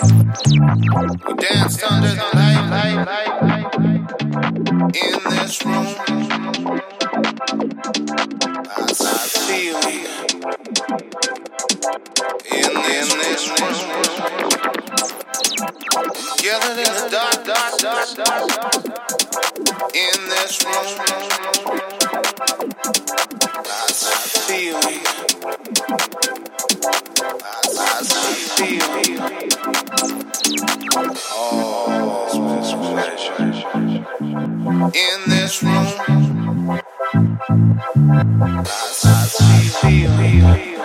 we danced under the light. In this room, I, feel in this, room, gathered in the dark. In this room, in this room. I, I, I,